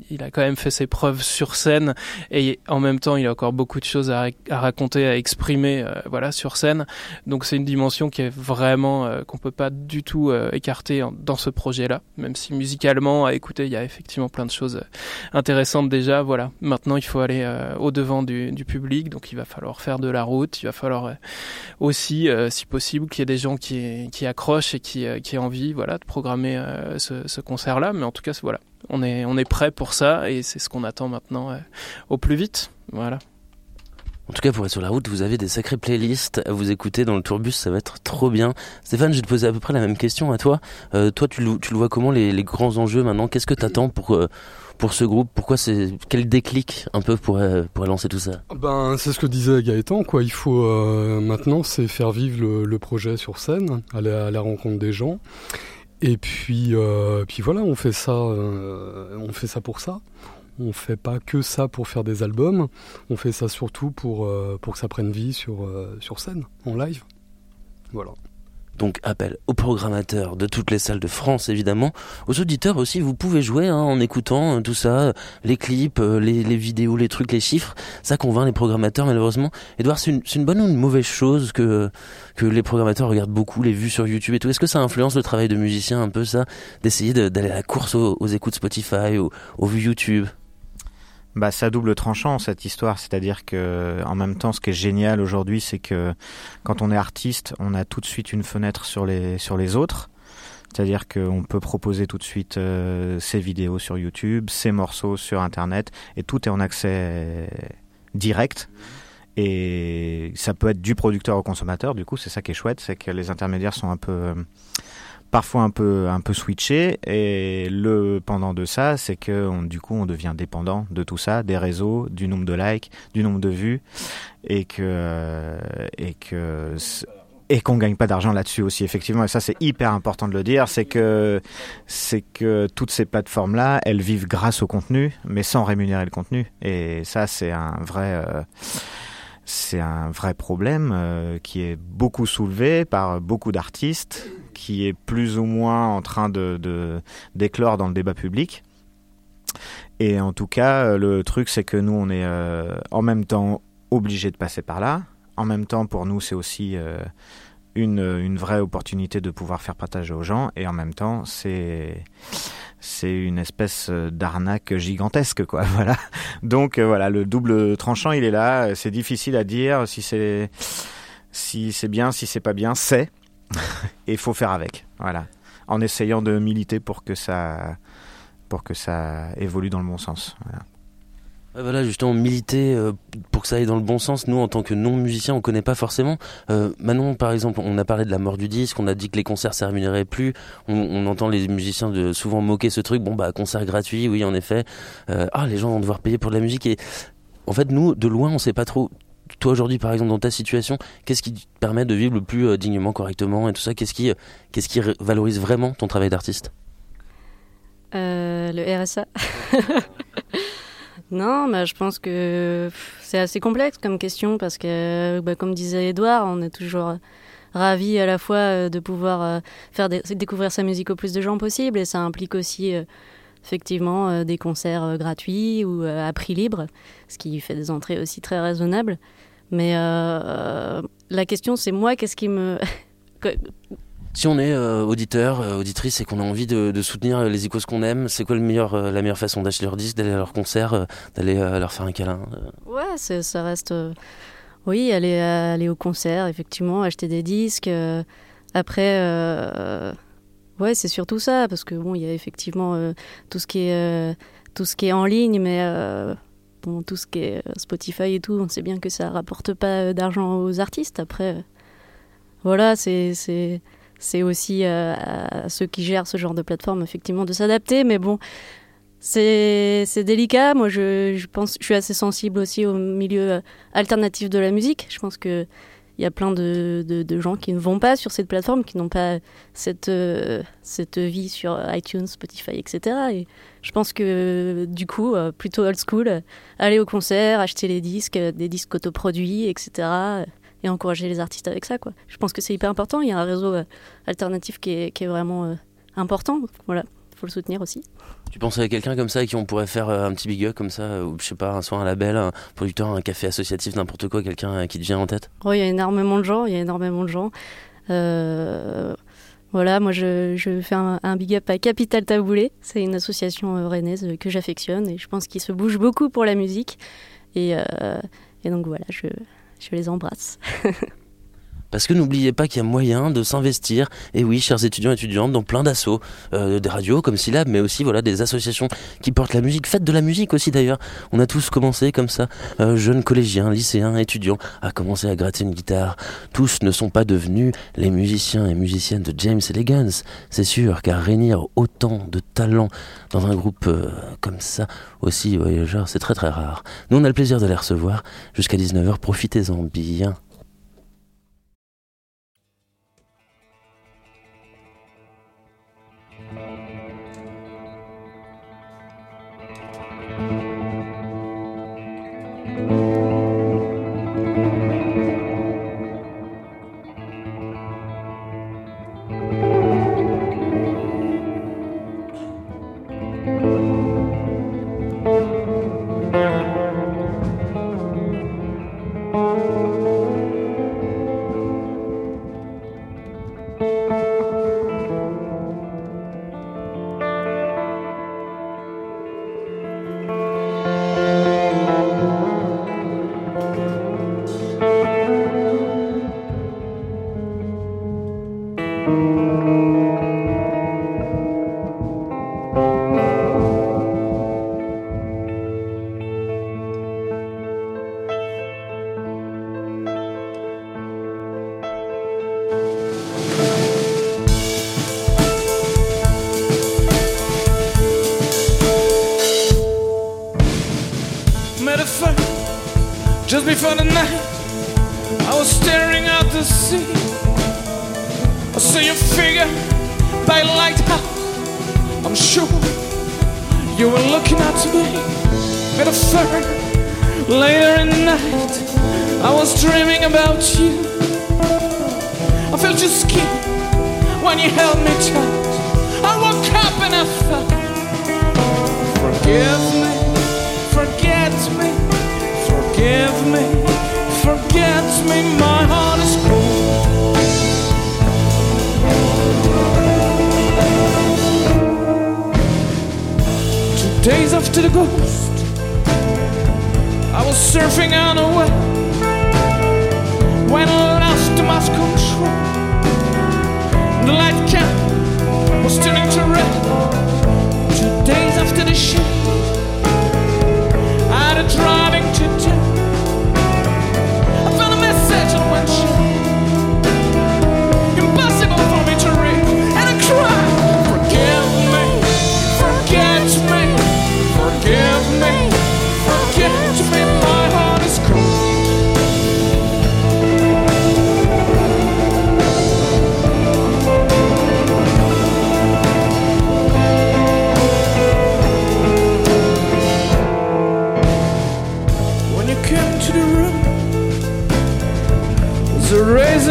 il a quand même fait ses preuves sur scène et en même temps, il a encore beaucoup de choses à, raconter, à exprimer, euh, voilà, sur scène. Donc c'est une dimension qui est vraiment euh, qu'on peut pas du tout euh, écarter dans ce projet-là, même si musicalement, à écouter, il y a effectivement plein de choses intéressantes déjà. Voilà. Maintenant, il faut aller au devant du, public, donc il va falloir faire de la route. Il va falloir aussi, si possible, qu'il y ait des gens qui, accrochent et qui, aient envie, voilà, de programmer ce, ce concert-là. Mais en tout cas, voilà, on est, on est prêt pour ça et c'est ce qu'on attend maintenant euh, au plus vite. Voilà. En tout cas, pour être sur la route, vous avez des sacrées playlists à vous écouter dans le tourbus, ça va être trop bien. Stéphane, je vais te poser à peu près la même question à toi. Euh, toi, tu le, tu le vois comment les, les grands enjeux maintenant? Qu'est-ce que t'attends pour euh, pour ce groupe? Pourquoi c'est quel déclic un peu pour pour lancer tout ça? Ben, c'est ce que disait Gaëtan, quoi. Il faut euh, maintenant, c'est faire vivre le, le projet sur scène, aller à la rencontre des gens. Et puis, euh, puis voilà, on fait ça, euh, on fait ça pour ça. On fait pas que ça pour faire des albums. On fait ça surtout pour euh, pour que ça prenne vie sur euh, sur scène, en live. Voilà. Donc appel aux programmateurs de toutes les salles de France évidemment, aux auditeurs aussi, vous pouvez jouer hein, en écoutant euh, tout ça, euh, les clips, euh, les, vidéos, les trucs, les chiffres, ça convainc les programmateurs malheureusement. Edouard, c'est une, bonne ou une mauvaise chose que, que les programmateurs regardent beaucoup les vues sur YouTube et tout? Est-ce que ça influence le travail de musicien un peu ça, d'essayer de- d'aller à la course aux, aux écoutes Spotify, aux, aux vues YouTube? Bah, à double tranchant cette histoire, c'est-à-dire que en même temps, ce qui est génial aujourd'hui, c'est que quand on est artiste, on a tout de suite une fenêtre sur les sur les autres. C'est-à-dire qu'on peut proposer tout de suite euh, ses vidéos sur YouTube, ses morceaux sur Internet, et tout est en accès direct. Et ça peut être du producteur au consommateur. Du coup, c'est ça qui est chouette, c'est que les intermédiaires sont un peu parfois un peu un peu switché. Et le pendant de ça c'est que du coup on devient dépendant de tout ça des réseaux du nombre de likes du nombre de vues. Et que euh, et que et qu'on gagne pas d'argent là-dessus aussi effectivement. Et ça c'est hyper important de le dire. C'est que c'est que toutes ces plateformes là elles vivent grâce au contenu mais sans rémunérer le contenu. Et ça c'est un vrai euh, c'est un vrai problème euh, qui est beaucoup soulevé par beaucoup d'artistes, qui est plus ou moins en train de, d'éclore dans le débat public. Et en tout cas, euh, le truc, c'est que nous, on est euh, en même temps obligé de passer par là. En même temps, pour nous, c'est aussi euh, une, vraie opportunité de pouvoir faire partager aux gens. Et en même temps, c'est une espèce d'arnaque gigantesque, quoi. Voilà. Donc voilà, le double tranchant, il est là. C'est difficile à dire si c'est si c'est bien, si c'est pas bien, c'est. Et il faut faire avec. Voilà. En essayant de militer pour que ça pour que ça évolue dans le bon sens. Voilà. Justement, militer euh, pour que ça aille dans le bon sens. Nous, en tant que non-musiciens, on connaît pas forcément. Euh, Manon, par exemple, on a parlé de la mort du disque, on a dit que les concerts ça rémunérait plus. On, on entend les musiciens de souvent moquer ce truc. Bon, bah, concert gratuit, oui, en effet. Euh, ah, les gens vont devoir payer pour de la musique. Et en fait, nous, de loin, on sait pas trop. Toi, aujourd'hui, par exemple, dans ta situation, qu'est-ce qui te permet de vivre le plus euh, dignement, correctement et tout ça? Qu'est-ce qui, euh, qui valorise vraiment ton travail d'artiste? Euh, le RSA. non, bah, je pense que c'est assez complexe comme question parce que, bah, comme disait Edouard, on est toujours ravis à la fois de pouvoir faire dé- découvrir sa musique au plus de gens possible et ça implique aussi effectivement euh, des concerts euh, gratuits ou euh, à prix libre, ce qui fait des entrées aussi très raisonnables. Mais la question, c'est moi, qu'est-ce qui me... Si on est auditeur, auditrice et qu'on a envie de, de soutenir les icônes qu'on aime, c'est quoi le meilleur, la meilleure façon d'acheter leur disque, d'aller à leur concert, d'aller leur faire un câlin Ouais, ça reste. oui, aller, aller au concert, effectivement, acheter des disques. après, ouais, c'est surtout ça, parce que bon, il y a effectivement euh, tout ce qui est euh, tout ce qui est en ligne, mais euh, bon, tout ce qui est Spotify et tout, on sait bien que ça rapporte pas d'argent aux artistes. Après, voilà, c'est c'est aussi à ceux qui gèrent ce genre de plateforme, effectivement, de s'adapter, mais bon. C'est délicat. Moi, je, je pense, je suis assez sensible aussi au milieu alternatif de la musique. Je pense que il y a plein de, de, gens qui ne vont pas sur cette plateforme, qui n'ont pas cette euh, cette vie sur iTunes, Spotify, etc. Et je pense que du coup, euh, plutôt old school, euh, aller au concert, acheter les disques, des disques autoproduits, etc. Et encourager les artistes avec ça, quoi. Je pense que c'est hyper important. Il y a un réseau alternatif qui est, qui est vraiment important. Voilà, faut le soutenir aussi. Tu penses à quelqu'un comme ça qui on pourrait faire euh, un petit big up comme ça, euh, ou je sais pas, un soin un label, un producteur, un café associatif, n'importe quoi, quelqu'un euh, qui te vient en tête? Oh, il y a énormément de gens, il y a énormément de gens. Euh, voilà, moi je, je fais un, un big up à Capital Taboulé. C'est une association rennaise que j'affectionne et je pense qu'ils se bougent beaucoup pour la musique. Et, euh, et donc voilà, je, je les embrasse. Parce que n'oubliez pas qu'il y a moyen de s'investir, et oui, chers étudiants et étudiantes, dans plein d'assauts, euh, des radios comme Syllab, mais aussi voilà des associations qui portent la musique. Faites de la musique aussi d'ailleurs. On a tous commencé comme ça, euh, jeunes collégiens, lycéens, étudiants, à commencer à gratter une guitare. Tous ne sont pas devenus les musiciens et musiciennes de James Elegance, c'est sûr, car réunir autant de talents dans un groupe euh, comme ça, aussi voyageur, c'est très très rare. Nous, on a le plaisir de les recevoir jusqu'à 19h. Profitez-en bien. Met a friend just before the night. I was staring at the sea. I saw your figure by lighthouse. I'm sure you were looking at me. Met a friend later in the night. I was dreaming about you. I felt your skin when you held me tight. I woke up and I thought, forgive me. Forgive me, forget me, my heart is cold. Two days after the ghost, I was surfing on a web when I lost my control. The light cap was turning to red. Two days after the show. I had a driving to town.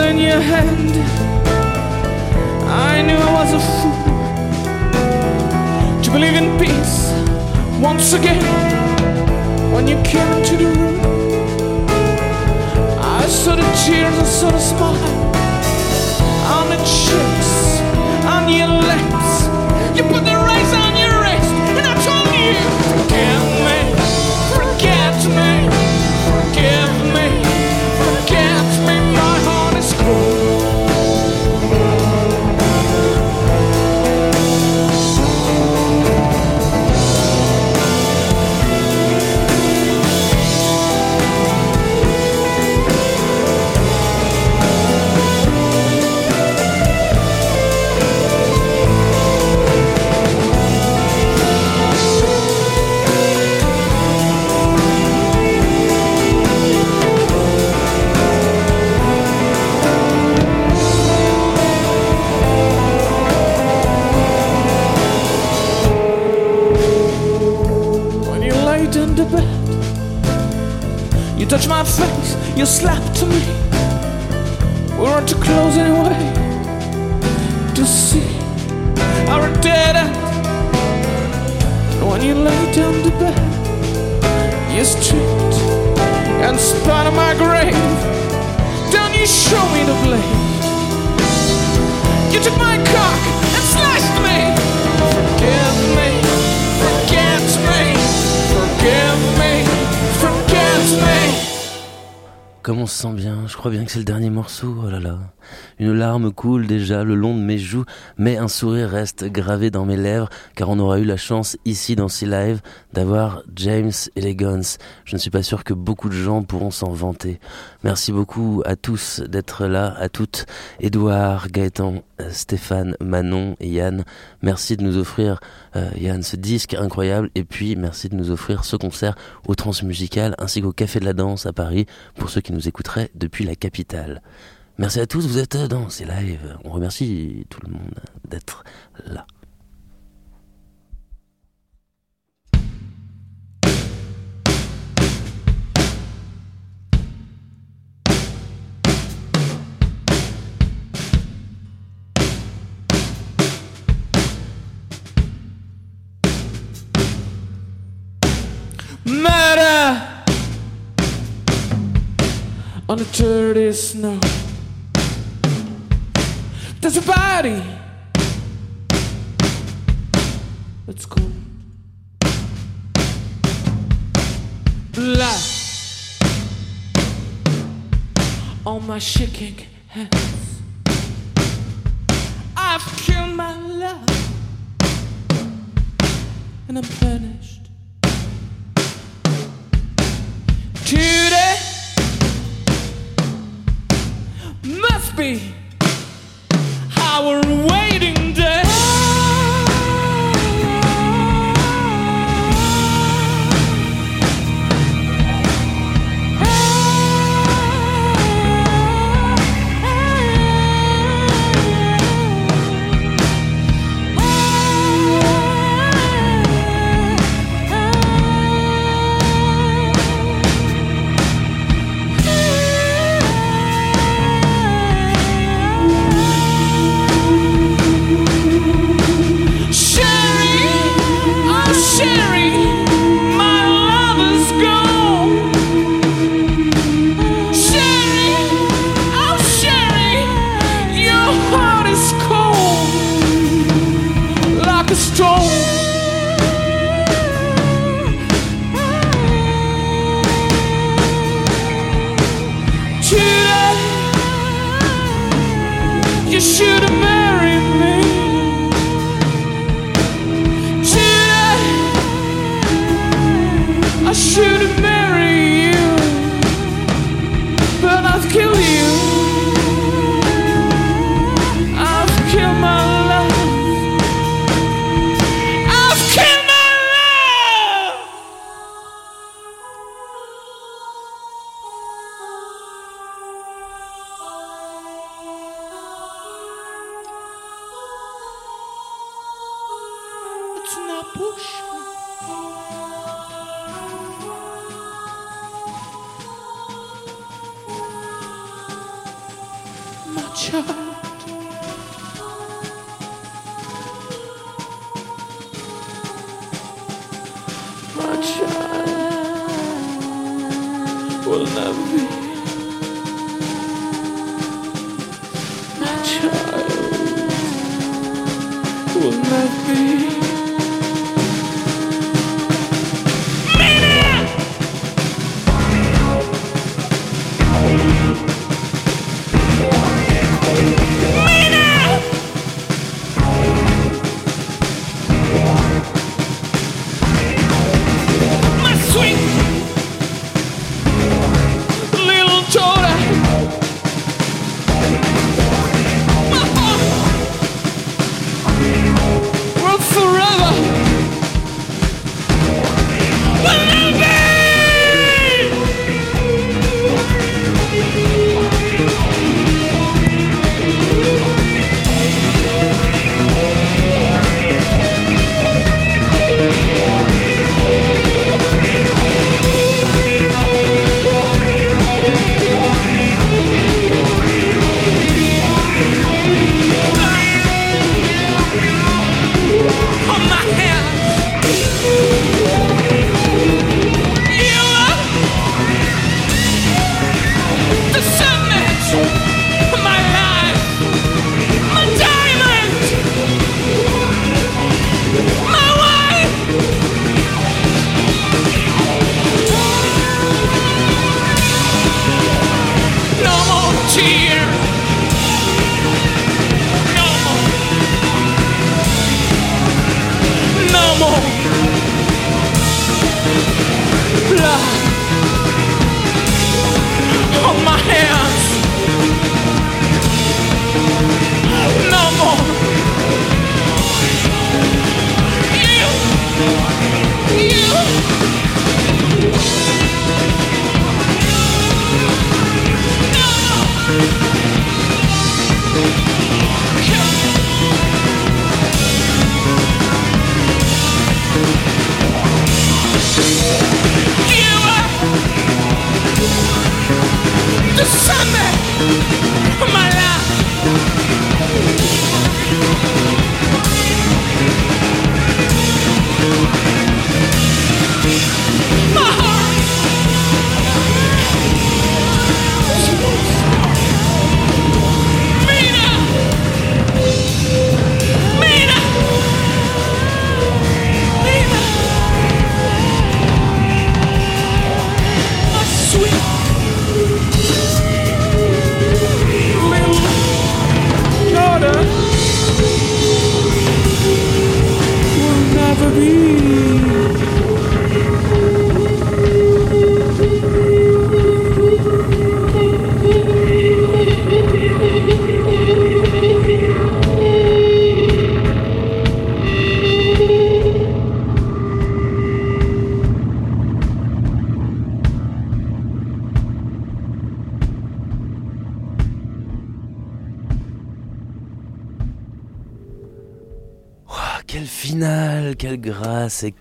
In your hand. I knew I was a fool to believe in peace once again. When you came into the room, I saw the tears, I saw the smile on the cheeks, c'est le dernier morceau, oh là là. Une larme coule déjà le long de mes joues, mais un sourire reste gravé dans mes lèvres, car on aura eu la chance ici dans ces lives d'avoir James Elegance. Je ne suis pas sûr que beaucoup de gens pourront s'en vanter. Merci beaucoup à tous d'être là, à toutes. Édouard, Gaëtan, Stéphane, Manon et Yann. Merci de nous offrir, euh, Yann, ce disque incroyable, et puis merci de nous offrir ce concert au Transmusical ainsi qu'au Café de la Danse à Paris pour ceux qui nous écouteraient depuis la capitale. Merci à tous, vous êtes dans ces lives. On remercie tout le monde d'être là. Murder on dirty snow. There's a body. Let's go. Blood on my shaking hands. I've killed my love and I'm punished. Today must be our way. Child will never um, be.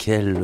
Grâce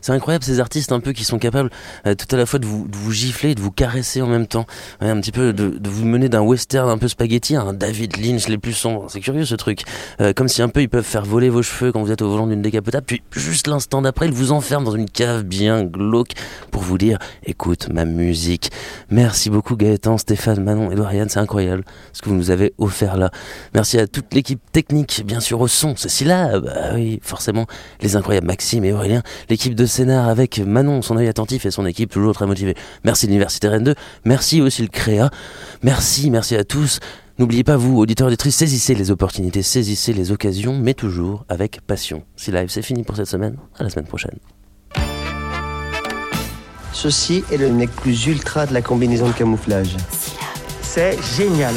C'est incroyable ces artistes un peu qui sont capables euh, tout à la fois de vous, gifler et de vous caresser en même temps. Un petit peu de, de vous mener d'un western un peu spaghetti à un David Lynch les plus sombres. C'est curieux ce truc. Euh, comme si un peu ils peuvent faire voler vos cheveux quand vous êtes au volant d'une décapotable, puis juste l'instant d'après ils vous enferment dans une cave bien glauque pour vous dire écoute ma musique. Merci beaucoup Gaëtan, Stéphane, Manon et Dorian, c'est incroyable ce que vous nous avez offert là. Merci à toute l'équipe technique, bien sûr au son, ceci là, bah oui, forcément, les incroyables Maxime et Aurélien, l'équipe de scénar avec Manon, son œil attentif et son équipe toujours très motivée. Merci l'Université Rennes 2, merci aussi le Créa, merci, merci à tous. N'oubliez pas, vous, auditeurs et auditrices, saisissez les opportunités, saisissez les occasions, mais toujours avec passion. Si live, c'est fini pour cette semaine, à la semaine prochaine. Ceci est le nec plus ultra de la combinaison de camouflage. C'est génial.